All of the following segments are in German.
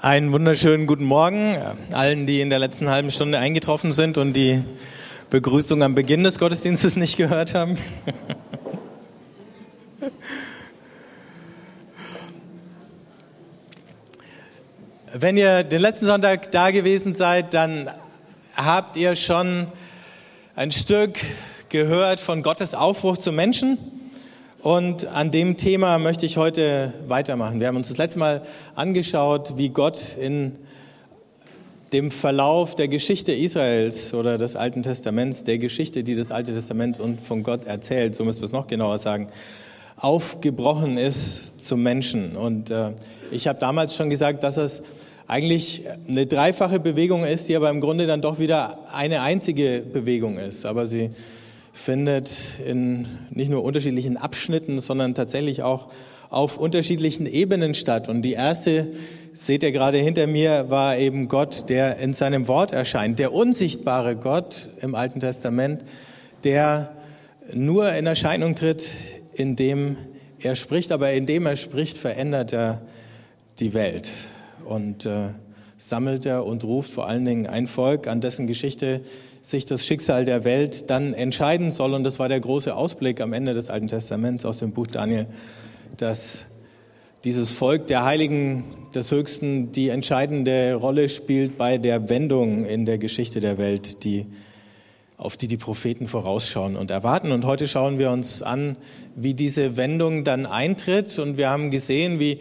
Einen wunderschönen guten Morgen allen, die in der letzten halben Stunde eingetroffen sind und die Begrüßung am Beginn des Gottesdienstes nicht gehört haben. Wenn ihr den letzten Sonntag da gewesen seid, dann habt ihr schon ein Stück gehört von Gottes Aufbruch zum Menschen. Und an dem Thema möchte ich heute weitermachen. Wir haben uns das letzte Mal angeschaut, wie Gott in dem Verlauf der Geschichte Israels oder des Alten Testaments, der Geschichte, die das Alte Testament und von Gott erzählt, so müssen wir es noch genauer sagen, aufgebrochen ist zum Menschen. Und äh, ich habe damals schon gesagt, dass es eigentlich eine dreifache Bewegung ist, die aber im Grunde dann doch wieder eine einzige Bewegung ist. Aber sie findet in nicht nur unterschiedlichen Abschnitten, sondern tatsächlich auch auf unterschiedlichen Ebenen statt. Und die erste, seht ihr gerade hinter mir, war eben Gott, der in seinem Wort erscheint, der unsichtbare Gott im Alten Testament, der nur in Erscheinung tritt, indem er spricht, aber indem er spricht, verändert er die Welt und äh, sammelt er und ruft vor allen Dingen ein Volk, an dessen Geschichte sich das Schicksal der Welt dann entscheiden soll. Und das war der große Ausblick am Ende des Alten Testaments aus dem Buch Daniel, dass dieses Volk der Heiligen des Höchsten die entscheidende Rolle spielt bei der Wendung in der Geschichte der Welt, die, auf die die Propheten vorausschauen und erwarten. Und heute schauen wir uns an, wie diese Wendung dann eintritt. Und wir haben gesehen, wie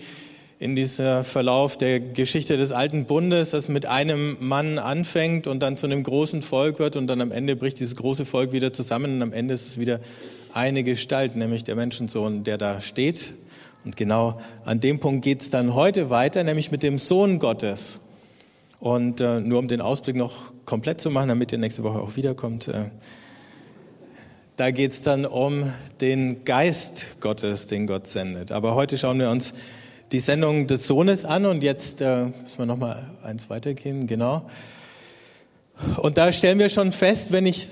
in dieser Verlauf der Geschichte des alten Bundes, das mit einem Mann anfängt und dann zu einem großen Volk wird und dann am Ende bricht dieses große Volk wieder zusammen und am Ende ist es wieder eine Gestalt, nämlich der Menschensohn, der da steht. Und genau an dem Punkt geht es dann heute weiter, nämlich mit dem Sohn Gottes. Und äh, nur um den Ausblick noch komplett zu machen, damit ihr nächste Woche auch wiederkommt, äh, da geht es dann um den Geist Gottes, den Gott sendet. Aber heute schauen wir uns die Sendung des Sohnes an und jetzt äh, müssen wir noch mal eins weitergehen, genau. Und da stellen wir schon fest, wenn ich,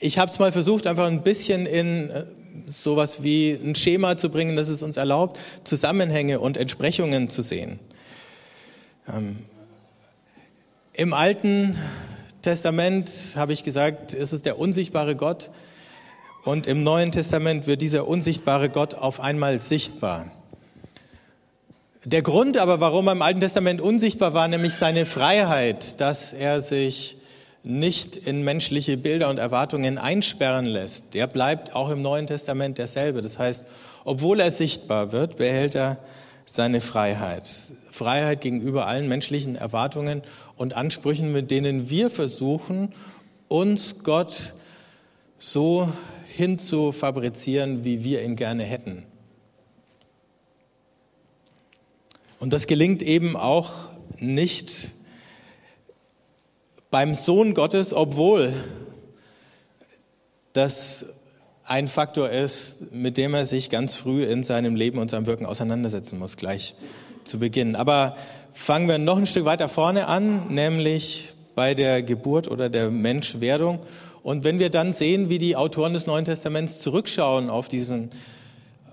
ich habe es mal versucht, einfach ein bisschen in äh, sowas wie ein Schema zu bringen, das es uns erlaubt, Zusammenhänge und Entsprechungen zu sehen. Ähm, Im Alten Testament habe ich gesagt, ist es der unsichtbare Gott und im Neuen Testament wird dieser unsichtbare Gott auf einmal sichtbar. Der Grund aber, warum er im Alten Testament unsichtbar war, nämlich seine Freiheit, dass er sich nicht in menschliche Bilder und Erwartungen einsperren lässt, der bleibt auch im Neuen Testament derselbe. Das heißt, obwohl er sichtbar wird, behält er seine Freiheit. Freiheit gegenüber allen menschlichen Erwartungen und Ansprüchen, mit denen wir versuchen, uns Gott so hinzufabrizieren, wie wir ihn gerne hätten. Und das gelingt eben auch nicht beim Sohn Gottes, obwohl das ein Faktor ist, mit dem er sich ganz früh in seinem Leben und seinem Wirken auseinandersetzen muss, gleich zu Beginn. Aber fangen wir noch ein Stück weiter vorne an, nämlich bei der Geburt oder der Menschwerdung. Und wenn wir dann sehen, wie die Autoren des Neuen Testaments zurückschauen auf diesen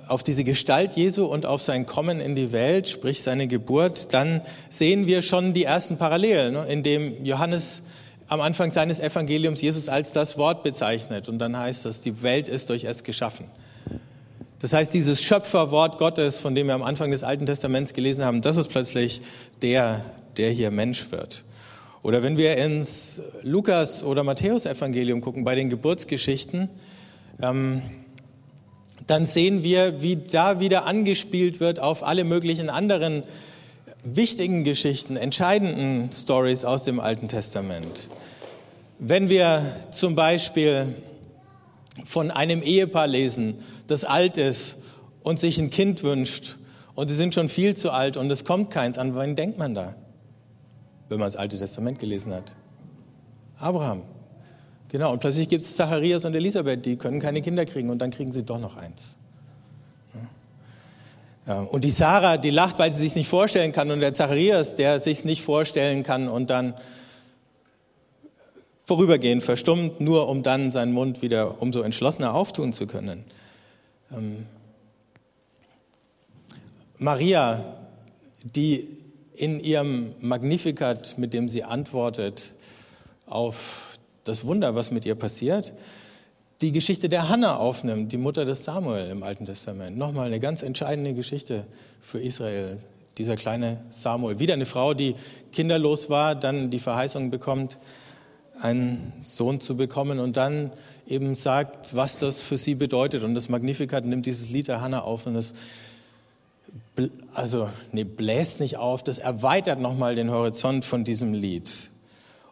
auf diese Gestalt Jesu und auf sein Kommen in die Welt, sprich seine Geburt, dann sehen wir schon die ersten Parallelen, ne, in dem Johannes am Anfang seines Evangeliums Jesus als das Wort bezeichnet. Und dann heißt es, die Welt ist durch es geschaffen. Das heißt, dieses Schöpferwort Gottes, von dem wir am Anfang des Alten Testaments gelesen haben, das ist plötzlich der, der hier Mensch wird. Oder wenn wir ins Lukas- oder Matthäus-Evangelium gucken, bei den Geburtsgeschichten, ähm, dann sehen wir, wie da wieder angespielt wird auf alle möglichen anderen wichtigen Geschichten, entscheidenden Stories aus dem Alten Testament. Wenn wir zum Beispiel von einem Ehepaar lesen, das alt ist und sich ein Kind wünscht und sie sind schon viel zu alt und es kommt keins, an wen denkt man da, wenn man das Alte Testament gelesen hat? Abraham. Genau, und plötzlich gibt es Zacharias und Elisabeth, die können keine Kinder kriegen und dann kriegen sie doch noch eins. Und die Sarah, die lacht, weil sie sich nicht vorstellen kann und der Zacharias, der sich nicht vorstellen kann und dann vorübergehend verstummt, nur um dann seinen Mund wieder umso entschlossener auftun zu können. Ähm Maria, die in ihrem Magnificat, mit dem sie antwortet auf das Wunder, was mit ihr passiert, die Geschichte der Hannah aufnimmt, die Mutter des Samuel im Alten Testament. Nochmal eine ganz entscheidende Geschichte für Israel. Dieser kleine Samuel. Wieder eine Frau, die kinderlos war, dann die Verheißung bekommt, einen Sohn zu bekommen und dann eben sagt, was das für sie bedeutet. Und das Magnificat nimmt dieses Lied der Hannah auf und es also nee, bläst nicht auf, das erweitert nochmal den Horizont von diesem Lied.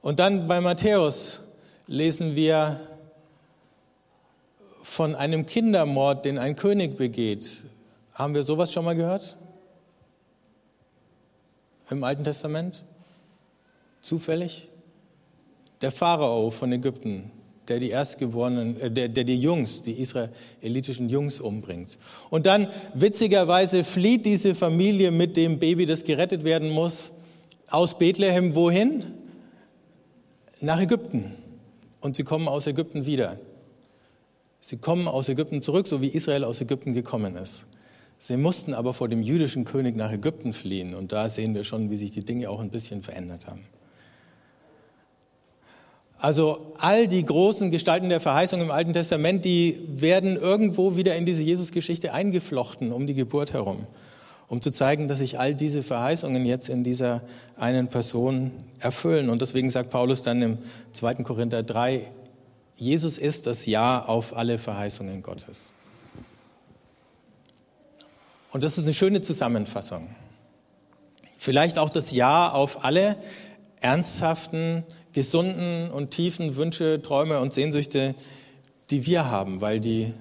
Und dann bei Matthäus lesen wir von einem Kindermord, den ein König begeht. Haben wir sowas schon mal gehört? Im Alten Testament? Zufällig? Der Pharao von Ägypten der die Erstgeborenen, äh, der, der die Jungs, die israelitischen Jungs umbringt. Und dann witzigerweise flieht diese Familie mit dem Baby, das gerettet werden muss, aus Bethlehem wohin? Nach Ägypten. Und sie kommen aus Ägypten wieder. Sie kommen aus Ägypten zurück, so wie Israel aus Ägypten gekommen ist. Sie mussten aber vor dem jüdischen König nach Ägypten fliehen. Und da sehen wir schon, wie sich die Dinge auch ein bisschen verändert haben. Also all die großen Gestalten der Verheißung im Alten Testament, die werden irgendwo wieder in diese Jesusgeschichte eingeflochten um die Geburt herum, um zu zeigen, dass sich all diese Verheißungen jetzt in dieser einen Person erfüllen. Und deswegen sagt Paulus dann im 2. Korinther 3, Jesus ist das Ja auf alle Verheißungen Gottes. Und das ist eine schöne Zusammenfassung. Vielleicht auch das Ja auf alle ernsthaften gesunden und tiefen Wünsche, Träume und Sehnsüchte, die wir haben, weil die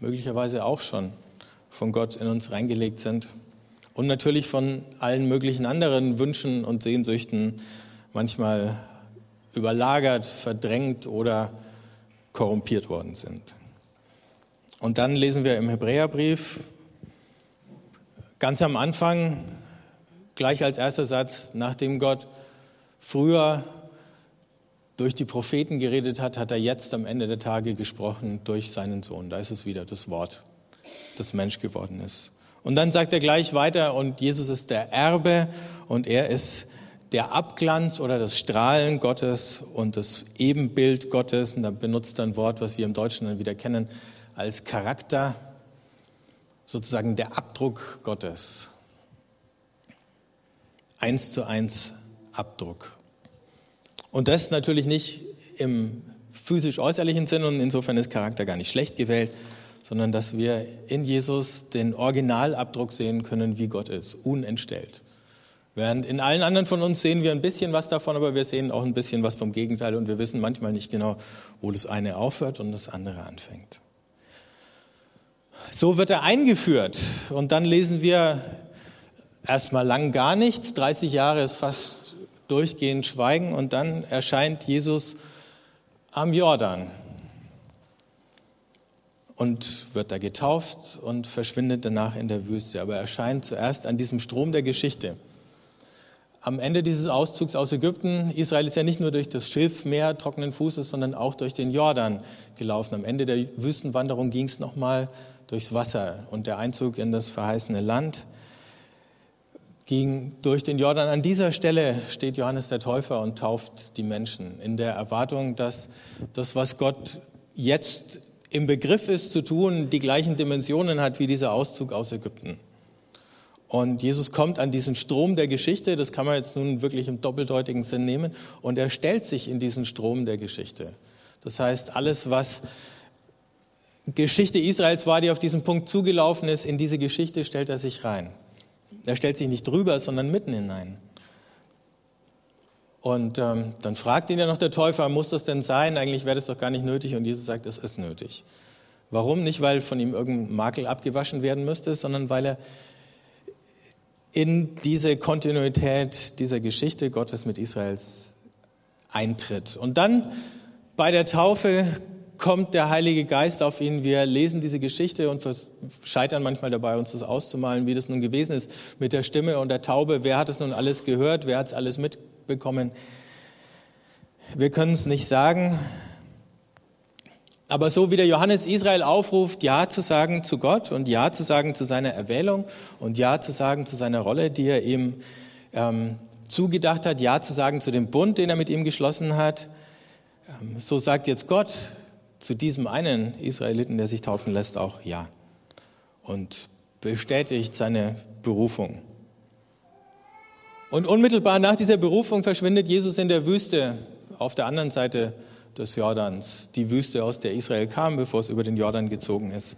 möglicherweise auch schon von Gott in uns reingelegt sind. Und natürlich von allen möglichen anderen Wünschen und Sehnsüchten, manchmal überlagert, verdrängt oder korrumpiert worden sind. Und dann lesen wir im Hebräerbrief ganz am Anfang, gleich als erster Satz, nachdem Gott früher durch die Propheten geredet hat, hat er jetzt am Ende der Tage gesprochen durch seinen Sohn. Da ist es wieder das Wort, das Mensch geworden ist. Und dann sagt er gleich weiter, und Jesus ist der Erbe und er ist der Abglanz oder das Strahlen Gottes und das Ebenbild Gottes. Und da benutzt er ein Wort, was wir im Deutschen dann wieder kennen, als Charakter, sozusagen der Abdruck Gottes. Eins zu eins Abdruck. Und das natürlich nicht im physisch-äußerlichen Sinn und insofern ist Charakter gar nicht schlecht gewählt, sondern dass wir in Jesus den Originalabdruck sehen können, wie Gott ist, unentstellt. Während in allen anderen von uns sehen wir ein bisschen was davon, aber wir sehen auch ein bisschen was vom Gegenteil und wir wissen manchmal nicht genau, wo das eine aufhört und das andere anfängt. So wird er eingeführt und dann lesen wir erstmal lang gar nichts. 30 Jahre ist fast durchgehend Schweigen und dann erscheint Jesus am Jordan und wird da getauft und verschwindet danach in der Wüste. Aber er erscheint zuerst an diesem Strom der Geschichte. Am Ende dieses Auszugs aus Ägypten, Israel ist ja nicht nur durch das Schilfmeer trockenen Fußes, sondern auch durch den Jordan gelaufen. Am Ende der Wüstenwanderung ging es nochmal durchs Wasser und der Einzug in das verheißene Land ging durch den Jordan. An dieser Stelle steht Johannes der Täufer und tauft die Menschen in der Erwartung, dass das, was Gott jetzt im Begriff ist zu tun, die gleichen Dimensionen hat wie dieser Auszug aus Ägypten. Und Jesus kommt an diesen Strom der Geschichte, das kann man jetzt nun wirklich im doppeldeutigen Sinn nehmen, und er stellt sich in diesen Strom der Geschichte. Das heißt, alles, was Geschichte Israels war, die auf diesen Punkt zugelaufen ist, in diese Geschichte stellt er sich rein. Er stellt sich nicht drüber, sondern mitten hinein. Und ähm, dann fragt ihn ja noch der Täufer, muss das denn sein? Eigentlich wäre das doch gar nicht nötig. Und Jesus sagt, es ist nötig. Warum? Nicht, weil von ihm irgendein Makel abgewaschen werden müsste, sondern weil er in diese Kontinuität dieser Geschichte Gottes mit Israels eintritt. Und dann bei der Taufe kommt der Heilige Geist auf ihn. Wir lesen diese Geschichte und scheitern manchmal dabei, uns das auszumalen, wie das nun gewesen ist mit der Stimme und der Taube. Wer hat es nun alles gehört? Wer hat es alles mitbekommen? Wir können es nicht sagen. Aber so wie der Johannes Israel aufruft, Ja zu sagen zu Gott und Ja zu sagen zu seiner Erwählung und Ja zu sagen zu seiner Rolle, die er ihm ähm, zugedacht hat, Ja zu sagen zu dem Bund, den er mit ihm geschlossen hat. Ähm, so sagt jetzt Gott zu diesem einen Israeliten, der sich taufen lässt, auch Ja. Und bestätigt seine Berufung. Und unmittelbar nach dieser Berufung verschwindet Jesus in der Wüste auf der anderen Seite des Jordans, die Wüste, aus der Israel kam, bevor es über den Jordan gezogen ist.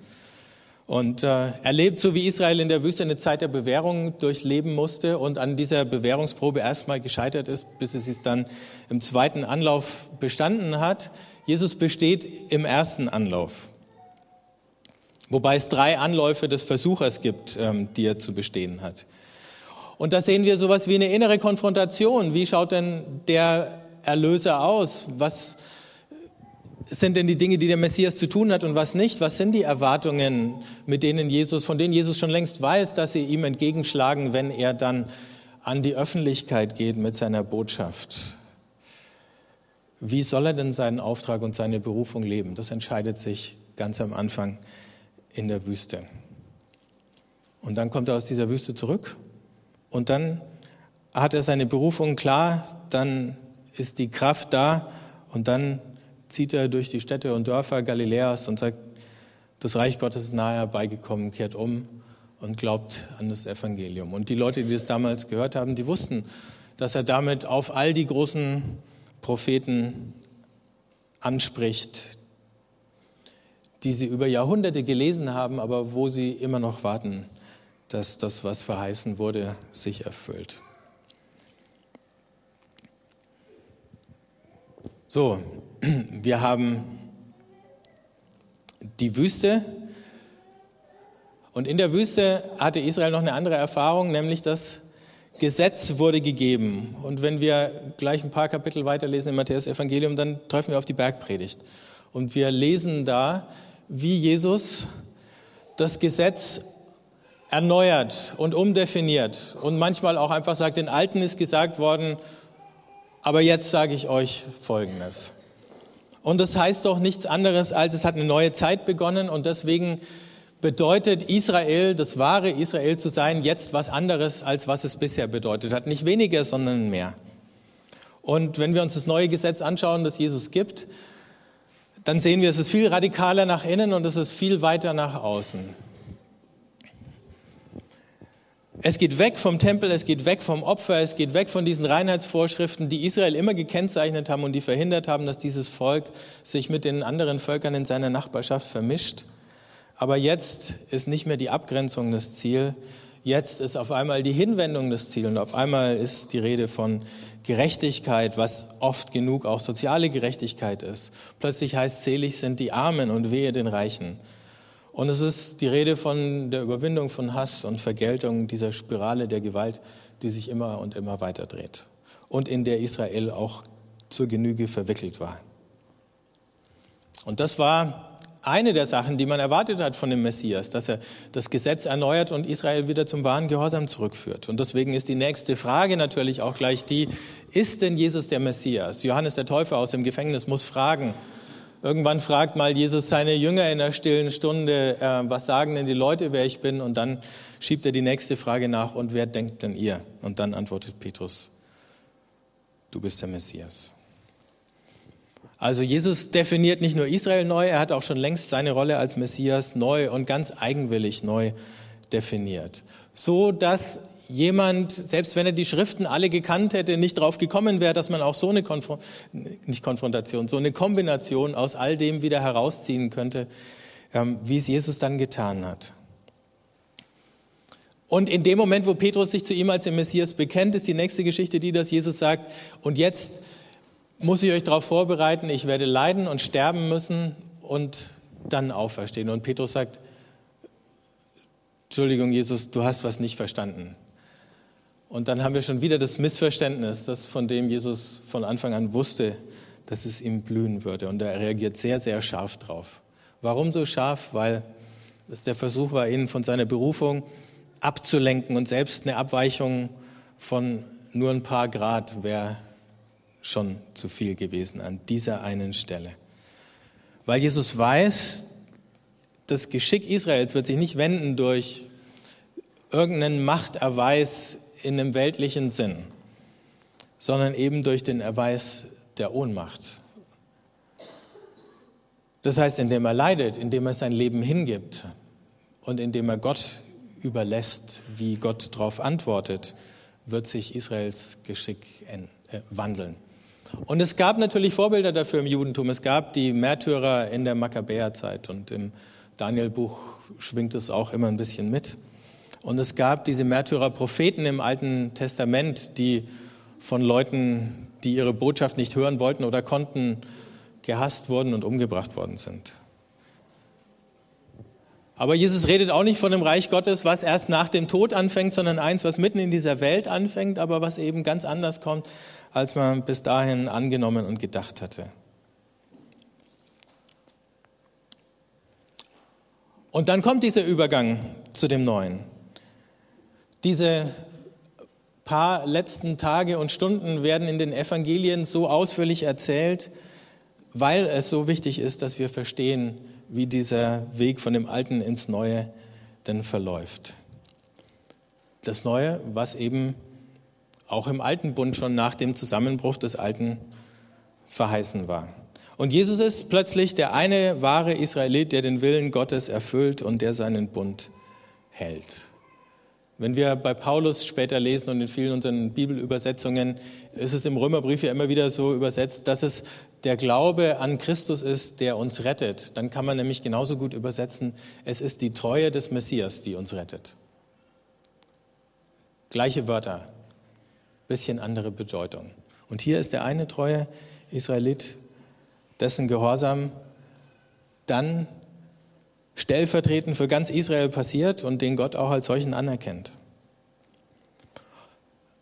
Und äh, er lebt so wie Israel in der Wüste eine Zeit der Bewährung durchleben musste und an dieser Bewährungsprobe erstmal gescheitert ist, bis es sich dann im zweiten Anlauf bestanden hat. Jesus besteht im ersten Anlauf. Wobei es drei Anläufe des Versuchers gibt, ähm, die er zu bestehen hat. Und da sehen wir sowas wie eine innere Konfrontation. Wie schaut denn der Erlöser aus? Was, sind denn die Dinge, die der Messias zu tun hat und was nicht? Was sind die Erwartungen, mit denen Jesus, von denen Jesus schon längst weiß, dass sie ihm entgegenschlagen, wenn er dann an die Öffentlichkeit geht mit seiner Botschaft? Wie soll er denn seinen Auftrag und seine Berufung leben? Das entscheidet sich ganz am Anfang in der Wüste. Und dann kommt er aus dieser Wüste zurück und dann hat er seine Berufung klar, dann ist die Kraft da und dann zieht er durch die Städte und Dörfer Galiläas und sagt, das Reich Gottes ist nahe herbeigekommen, kehrt um und glaubt an das Evangelium. Und die Leute, die das damals gehört haben, die wussten, dass er damit auf all die großen Propheten anspricht, die sie über Jahrhunderte gelesen haben, aber wo sie immer noch warten, dass das, was verheißen wurde, sich erfüllt. So, wir haben die Wüste. Und in der Wüste hatte Israel noch eine andere Erfahrung, nämlich das Gesetz wurde gegeben. Und wenn wir gleich ein paar Kapitel weiterlesen im Matthäus Evangelium, dann treffen wir auf die Bergpredigt. Und wir lesen da, wie Jesus das Gesetz erneuert und umdefiniert und manchmal auch einfach sagt, den Alten ist gesagt worden, aber jetzt sage ich euch Folgendes. Und das heißt doch nichts anderes, als es hat eine neue Zeit begonnen und deswegen bedeutet Israel, das wahre Israel zu sein, jetzt was anderes, als was es bisher bedeutet hat. Nicht weniger, sondern mehr. Und wenn wir uns das neue Gesetz anschauen, das Jesus gibt, dann sehen wir, es ist viel radikaler nach innen und es ist viel weiter nach außen. Es geht weg vom Tempel, es geht weg vom Opfer, es geht weg von diesen Reinheitsvorschriften, die Israel immer gekennzeichnet haben und die verhindert haben, dass dieses Volk sich mit den anderen Völkern in seiner Nachbarschaft vermischt. Aber jetzt ist nicht mehr die Abgrenzung das Ziel, jetzt ist auf einmal die Hinwendung das Ziel und auf einmal ist die Rede von Gerechtigkeit, was oft genug auch soziale Gerechtigkeit ist. Plötzlich heißt selig sind die Armen und wehe den Reichen. Und es ist die Rede von der Überwindung von Hass und Vergeltung dieser Spirale der Gewalt, die sich immer und immer weiter dreht und in der Israel auch zur Genüge verwickelt war. Und das war eine der Sachen, die man erwartet hat von dem Messias, dass er das Gesetz erneuert und Israel wieder zum wahren Gehorsam zurückführt. Und deswegen ist die nächste Frage natürlich auch gleich die, ist denn Jesus der Messias? Johannes der Täufer aus dem Gefängnis muss fragen, Irgendwann fragt mal Jesus seine Jünger in der stillen Stunde, äh, was sagen denn die Leute, wer ich bin? Und dann schiebt er die nächste Frage nach, und wer denkt denn ihr? Und dann antwortet Petrus, du bist der Messias. Also Jesus definiert nicht nur Israel neu, er hat auch schon längst seine Rolle als Messias neu und ganz eigenwillig neu definiert. So dass jemand, selbst wenn er die Schriften alle gekannt hätte, nicht drauf gekommen wäre, dass man auch so eine Konfron nicht Konfrontation, so eine Kombination aus all dem wieder herausziehen könnte, ähm, wie es Jesus dann getan hat. Und in dem Moment, wo Petrus sich zu ihm als den Messias bekennt, ist die nächste Geschichte die, dass Jesus sagt, und jetzt muss ich euch darauf vorbereiten, ich werde leiden und sterben müssen und dann auferstehen. Und Petrus sagt, Entschuldigung, Jesus, du hast was nicht verstanden. Und dann haben wir schon wieder das Missverständnis, das von dem Jesus von Anfang an wusste, dass es ihm blühen würde. Und er reagiert sehr, sehr scharf drauf. Warum so scharf? Weil es der Versuch war, ihn von seiner Berufung abzulenken und selbst eine Abweichung von nur ein paar Grad wäre schon zu viel gewesen an dieser einen Stelle. Weil Jesus weiß, das Geschick Israels wird sich nicht wenden durch irgendeinen Machterweis in einem weltlichen Sinn, sondern eben durch den Erweis der Ohnmacht. Das heißt, indem er leidet, indem er sein Leben hingibt und indem er Gott überlässt, wie Gott darauf antwortet, wird sich Israels Geschick äh, wandeln. Und es gab natürlich Vorbilder dafür im Judentum. Es gab die Märtyrer in der Makkabäerzeit und im Danielbuch schwingt es auch immer ein bisschen mit. Und es gab diese Märtyrer-Propheten im Alten Testament, die von Leuten, die ihre Botschaft nicht hören wollten oder konnten, gehasst wurden und umgebracht worden sind. Aber Jesus redet auch nicht von dem Reich Gottes, was erst nach dem Tod anfängt, sondern eins, was mitten in dieser Welt anfängt, aber was eben ganz anders kommt, als man bis dahin angenommen und gedacht hatte. Und dann kommt dieser Übergang zu dem Neuen. Diese paar letzten Tage und Stunden werden in den Evangelien so ausführlich erzählt, weil es so wichtig ist, dass wir verstehen, wie dieser Weg von dem Alten ins Neue denn verläuft. Das Neue, was eben auch im Alten Bund schon nach dem Zusammenbruch des Alten verheißen war. Und Jesus ist plötzlich der eine wahre Israelit, der den Willen Gottes erfüllt und der seinen Bund hält. Wenn wir bei Paulus später lesen und in vielen unseren Bibelübersetzungen, ist es im Römerbrief ja immer wieder so übersetzt, dass es der Glaube an Christus ist, der uns rettet. Dann kann man nämlich genauso gut übersetzen, es ist die Treue des Messias, die uns rettet. Gleiche Wörter, bisschen andere Bedeutung. Und hier ist der eine treue Israelit, dessen Gehorsam dann stellvertretend für ganz Israel passiert und den Gott auch als solchen anerkennt.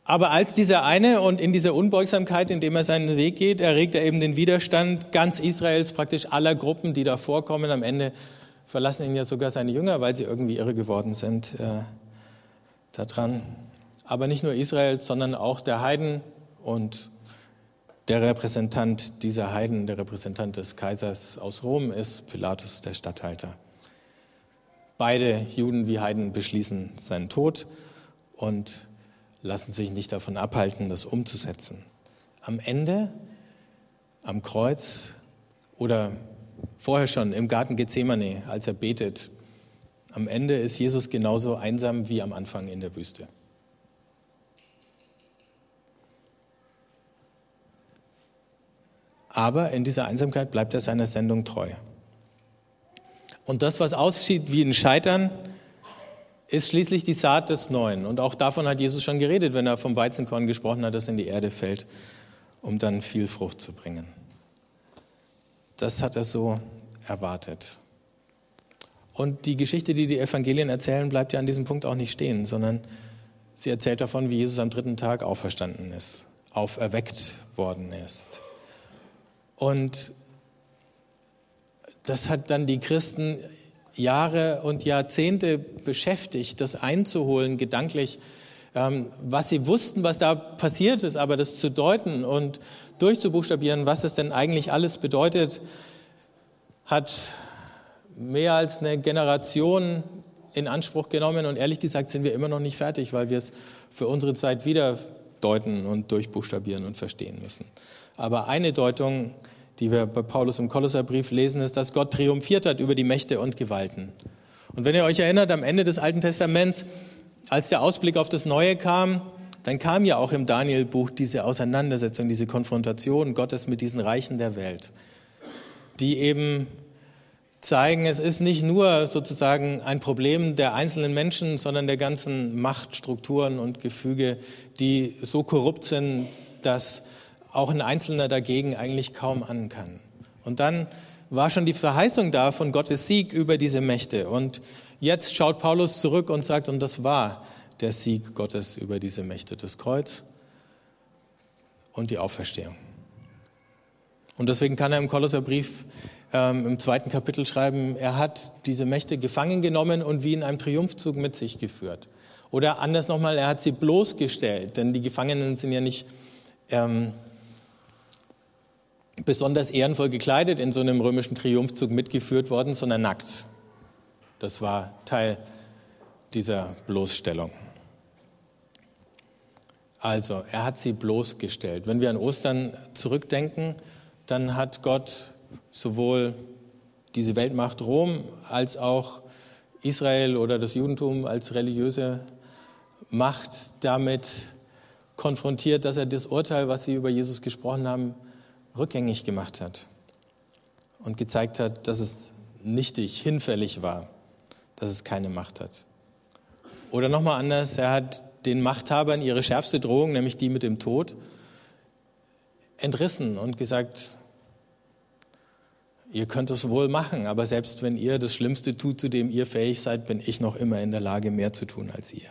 Aber als dieser eine und in dieser Unbeugsamkeit, in dem er seinen Weg geht, erregt er eben den Widerstand ganz Israels, praktisch aller Gruppen, die da vorkommen. Am Ende verlassen ihn ja sogar seine Jünger, weil sie irgendwie irre geworden sind äh, daran. Aber nicht nur Israel, sondern auch der Heiden und der Repräsentant dieser Heiden, der Repräsentant des Kaisers aus Rom ist Pilatus, der Statthalter. Beide Juden wie Heiden beschließen seinen Tod und lassen sich nicht davon abhalten, das umzusetzen. Am Ende, am Kreuz oder vorher schon im Garten Gethsemane, als er betet, am Ende ist Jesus genauso einsam wie am Anfang in der Wüste. Aber in dieser Einsamkeit bleibt er seiner Sendung treu. Und das, was aussieht wie ein Scheitern, ist schließlich die Saat des Neuen. Und auch davon hat Jesus schon geredet, wenn er vom Weizenkorn gesprochen hat, das in die Erde fällt, um dann viel Frucht zu bringen. Das hat er so erwartet. Und die Geschichte, die die Evangelien erzählen, bleibt ja an diesem Punkt auch nicht stehen, sondern sie erzählt davon, wie Jesus am dritten Tag auferstanden ist, auferweckt worden ist. Und das hat dann die Christen Jahre und Jahrzehnte beschäftigt, das einzuholen, gedanklich, ähm, was sie wussten, was da passiert ist, aber das zu deuten und durchzubuchstabieren, was es denn eigentlich alles bedeutet, hat mehr als eine Generation in Anspruch genommen. Und ehrlich gesagt sind wir immer noch nicht fertig, weil wir es für unsere Zeit wieder deuten und durchbuchstabieren und verstehen müssen. Aber eine Deutung die wir bei Paulus im Kolosserbrief lesen, ist, dass Gott triumphiert hat über die Mächte und Gewalten. Und wenn ihr euch erinnert, am Ende des Alten Testaments, als der Ausblick auf das Neue kam, dann kam ja auch im Danielbuch diese Auseinandersetzung, diese Konfrontation Gottes mit diesen Reichen der Welt, die eben zeigen, es ist nicht nur sozusagen ein Problem der einzelnen Menschen, sondern der ganzen Machtstrukturen und Gefüge, die so korrupt sind, dass auch ein Einzelner dagegen eigentlich kaum an kann. Und dann war schon die Verheißung da von Gottes Sieg über diese Mächte. Und jetzt schaut Paulus zurück und sagt, und das war der Sieg Gottes über diese Mächte, das Kreuz und die Auferstehung. Und deswegen kann er im Kolosserbrief ähm, im zweiten Kapitel schreiben, er hat diese Mächte gefangen genommen und wie in einem Triumphzug mit sich geführt. Oder anders nochmal, er hat sie bloßgestellt, denn die Gefangenen sind ja nicht ähm, besonders ehrenvoll gekleidet in so einem römischen Triumphzug mitgeführt worden, sondern nackt. Das war Teil dieser Bloßstellung. Also, er hat sie bloßgestellt. Wenn wir an Ostern zurückdenken, dann hat Gott sowohl diese Weltmacht Rom als auch Israel oder das Judentum als religiöse Macht damit konfrontiert, dass er das Urteil, was sie über Jesus gesprochen haben, rückgängig gemacht hat und gezeigt hat, dass es nichtig, hinfällig war, dass es keine Macht hat. Oder nochmal anders, er hat den Machthabern ihre schärfste Drohung, nämlich die mit dem Tod, entrissen und gesagt, ihr könnt es wohl machen, aber selbst wenn ihr das Schlimmste tut, zu dem ihr fähig seid, bin ich noch immer in der Lage, mehr zu tun als ihr.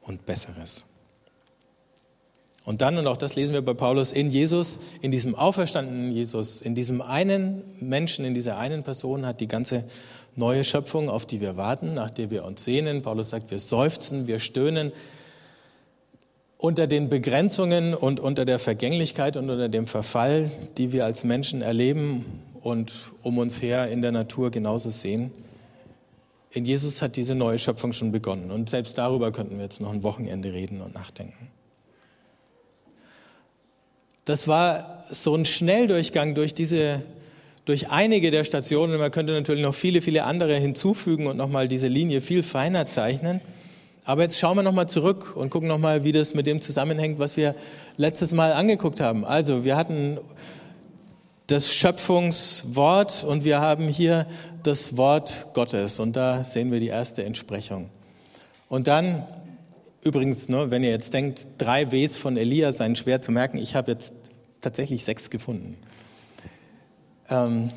Und Besseres. Und dann, und auch das lesen wir bei Paulus, in Jesus, in diesem auferstandenen Jesus, in diesem einen Menschen, in dieser einen Person hat die ganze neue Schöpfung, auf die wir warten, nach der wir uns sehnen. Paulus sagt, wir seufzen, wir stöhnen unter den Begrenzungen und unter der Vergänglichkeit und unter dem Verfall, die wir als Menschen erleben und um uns her in der Natur genauso sehen. In Jesus hat diese neue Schöpfung schon begonnen. Und selbst darüber könnten wir jetzt noch ein Wochenende reden und nachdenken. Das war so ein Schnelldurchgang durch diese, durch einige der Stationen. Man könnte natürlich noch viele, viele andere hinzufügen und nochmal diese Linie viel feiner zeichnen. Aber jetzt schauen wir nochmal zurück und gucken nochmal, wie das mit dem zusammenhängt, was wir letztes Mal angeguckt haben. Also, wir hatten das Schöpfungswort und wir haben hier das Wort Gottes und da sehen wir die erste Entsprechung. Und dann Übrigens, ne, wenn ihr jetzt denkt, drei Ws von Elia seien schwer zu merken, ich habe jetzt tatsächlich sechs gefunden. Ähm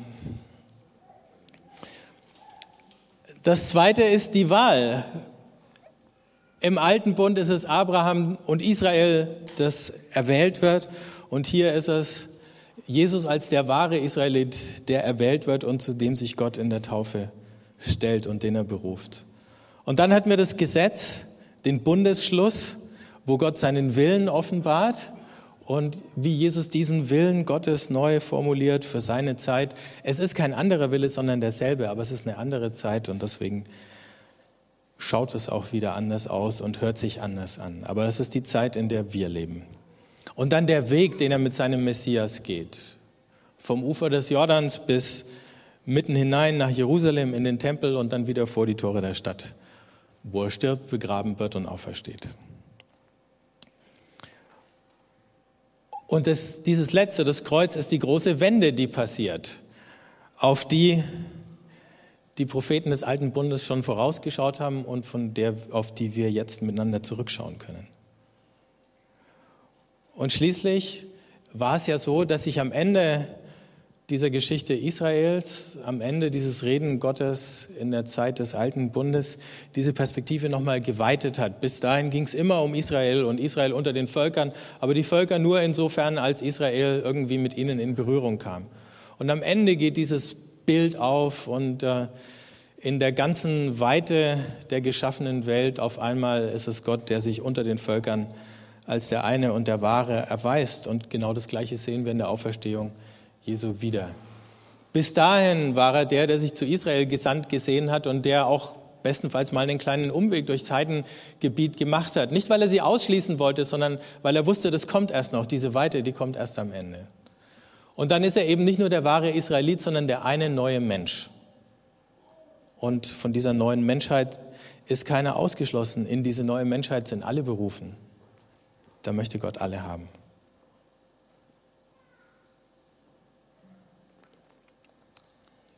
das zweite ist die Wahl. Im Alten Bund ist es Abraham und Israel, das erwählt wird. Und hier ist es Jesus als der wahre Israelit, der erwählt wird und zu dem sich Gott in der Taufe stellt und den er beruft. Und dann hatten wir das Gesetz, den Bundesschluss, wo Gott seinen Willen offenbart und wie Jesus diesen Willen Gottes neu formuliert für seine Zeit. Es ist kein anderer Wille, sondern derselbe, aber es ist eine andere Zeit und deswegen schaut es auch wieder anders aus und hört sich anders an. Aber es ist die Zeit, in der wir leben. Und dann der Weg, den er mit seinem Messias geht. Vom Ufer des Jordans bis mitten hinein nach Jerusalem in den Tempel und dann wieder vor die Tore der Stadt wo er stirbt, begraben wird und aufersteht. Und das, dieses letzte, das Kreuz, ist die große Wende, die passiert, auf die die Propheten des Alten Bundes schon vorausgeschaut haben und von der, auf die wir jetzt miteinander zurückschauen können. Und schließlich war es ja so, dass sich am Ende dieser Geschichte Israels, am Ende dieses Reden Gottes in der Zeit des Alten Bundes, diese Perspektive nochmal geweitet hat. Bis dahin ging es immer um Israel und Israel unter den Völkern, aber die Völker nur insofern, als Israel irgendwie mit ihnen in Berührung kam. Und am Ende geht dieses Bild auf und äh, in der ganzen Weite der geschaffenen Welt auf einmal ist es Gott, der sich unter den Völkern als der eine und der wahre erweist. Und genau das Gleiche sehen wir in der Auferstehung Jesu wieder. Bis dahin war er der, der sich zu Israel gesandt gesehen hat und der auch bestenfalls mal einen kleinen Umweg durch Zeitengebiet gemacht hat. Nicht, weil er sie ausschließen wollte, sondern weil er wusste, das kommt erst noch, diese Weite, die kommt erst am Ende. Und dann ist er eben nicht nur der wahre Israelit, sondern der eine neue Mensch. Und von dieser neuen Menschheit ist keiner ausgeschlossen. In diese neue Menschheit sind alle berufen. Da möchte Gott alle haben.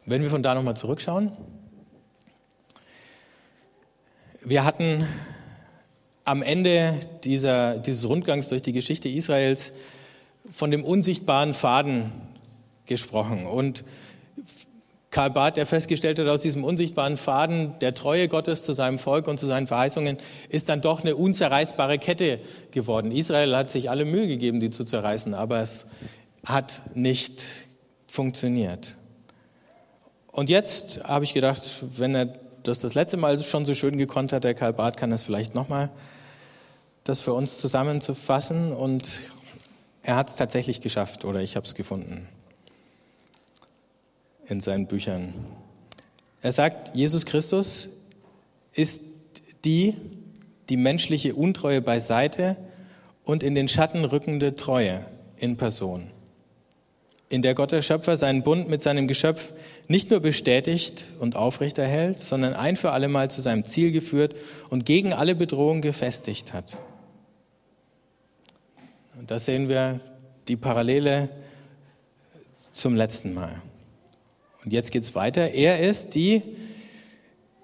Wenn wir von da nochmal zurückschauen, wir hatten am Ende dieser, dieses Rundgangs durch die Geschichte Israels von dem unsichtbaren Faden gesprochen. Und Karl Barth, der festgestellt hat, aus diesem unsichtbaren Faden der Treue Gottes zu seinem Volk und zu seinen Verheißungen ist dann doch eine unzerreißbare Kette geworden. Israel hat sich alle Mühe gegeben, die zu zerreißen, aber es hat nicht funktioniert. Und jetzt habe ich gedacht, wenn er das das letzte Mal schon so schön gekonnt hat, der Karl Barth, kann das vielleicht nochmal, das für uns zusammenzufassen. Und er hat es tatsächlich geschafft, oder ich habe es gefunden in seinen Büchern. Er sagt, Jesus Christus ist die, die menschliche Untreue beiseite und in den Schatten rückende Treue in Person, in der Gott der Schöpfer seinen Bund mit seinem Geschöpf nicht nur bestätigt und aufrechterhält, sondern ein für allemal zu seinem Ziel geführt und gegen alle Bedrohung gefestigt hat. Und da sehen wir die Parallele zum letzten Mal. Und jetzt geht's weiter. Er ist die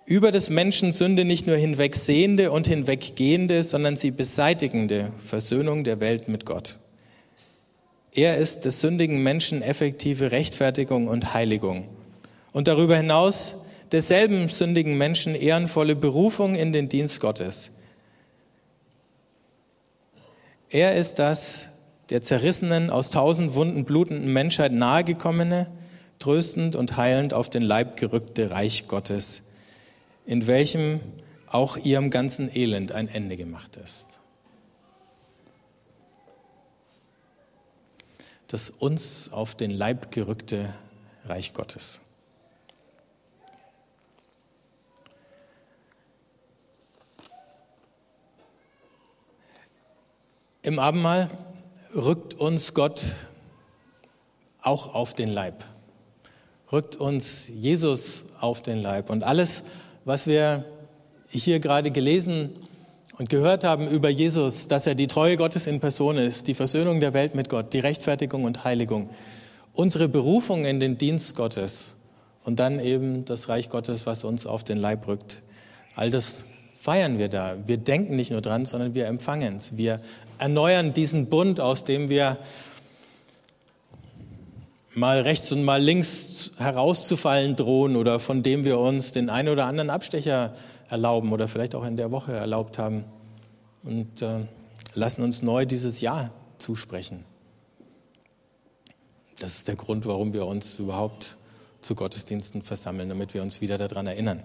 über des Menschen Sünde nicht nur hinwegsehende und hinweggehende, sondern sie beseitigende Versöhnung der Welt mit Gott. Er ist des sündigen Menschen effektive Rechtfertigung und Heiligung. Und darüber hinaus desselben sündigen Menschen ehrenvolle Berufung in den Dienst Gottes. Er ist das der zerrissenen, aus tausend Wunden blutenden Menschheit nahegekommene, tröstend und heilend auf den Leib gerückte Reich Gottes in welchem auch ihrem ganzen Elend ein Ende gemacht ist. Das uns auf den Leib gerückte Reich Gottes. Im Abendmahl rückt uns Gott auch auf den Leib, rückt uns Jesus auf den Leib. Und alles, was wir hier gerade gelesen und gehört haben über Jesus, dass er die Treue Gottes in Person ist, die Versöhnung der Welt mit Gott, die Rechtfertigung und Heiligung, unsere Berufung in den Dienst Gottes und dann eben das Reich Gottes, was uns auf den Leib rückt. All das feiern wir da. Wir denken nicht nur dran, sondern wir empfangen es. Wir erneuern diesen Bund, aus dem wir mal rechts und mal links herauszufallen drohen oder von dem wir uns den einen oder anderen Abstecher erlauben oder vielleicht auch in der Woche erlaubt haben. Und äh, lassen uns neu dieses Ja zusprechen. Das ist der Grund, warum wir uns überhaupt zu Gottesdiensten versammeln, damit wir uns wieder daran erinnern.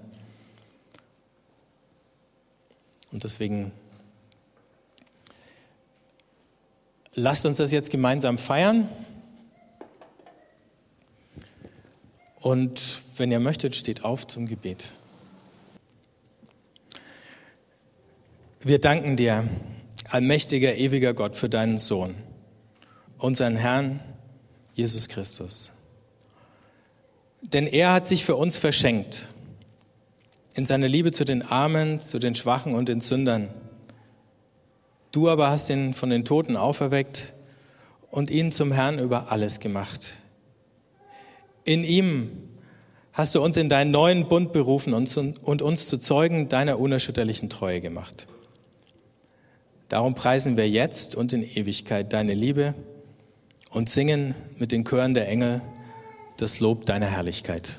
Und deswegen lasst uns das jetzt gemeinsam feiern. Und wenn ihr möchtet, steht auf zum Gebet. Wir danken dir, allmächtiger, ewiger Gott, für deinen Sohn, unseren Herrn Jesus Christus. Denn er hat sich für uns verschenkt, in seiner Liebe zu den Armen, zu den Schwachen und den Sündern. Du aber hast ihn von den Toten auferweckt und ihn zum Herrn über alles gemacht in ihm hast du uns in deinen neuen Bund berufen und uns zu Zeugen deiner unerschütterlichen Treue gemacht. Darum preisen wir jetzt und in Ewigkeit deine Liebe und singen mit den Chören der Engel das Lob deiner Herrlichkeit.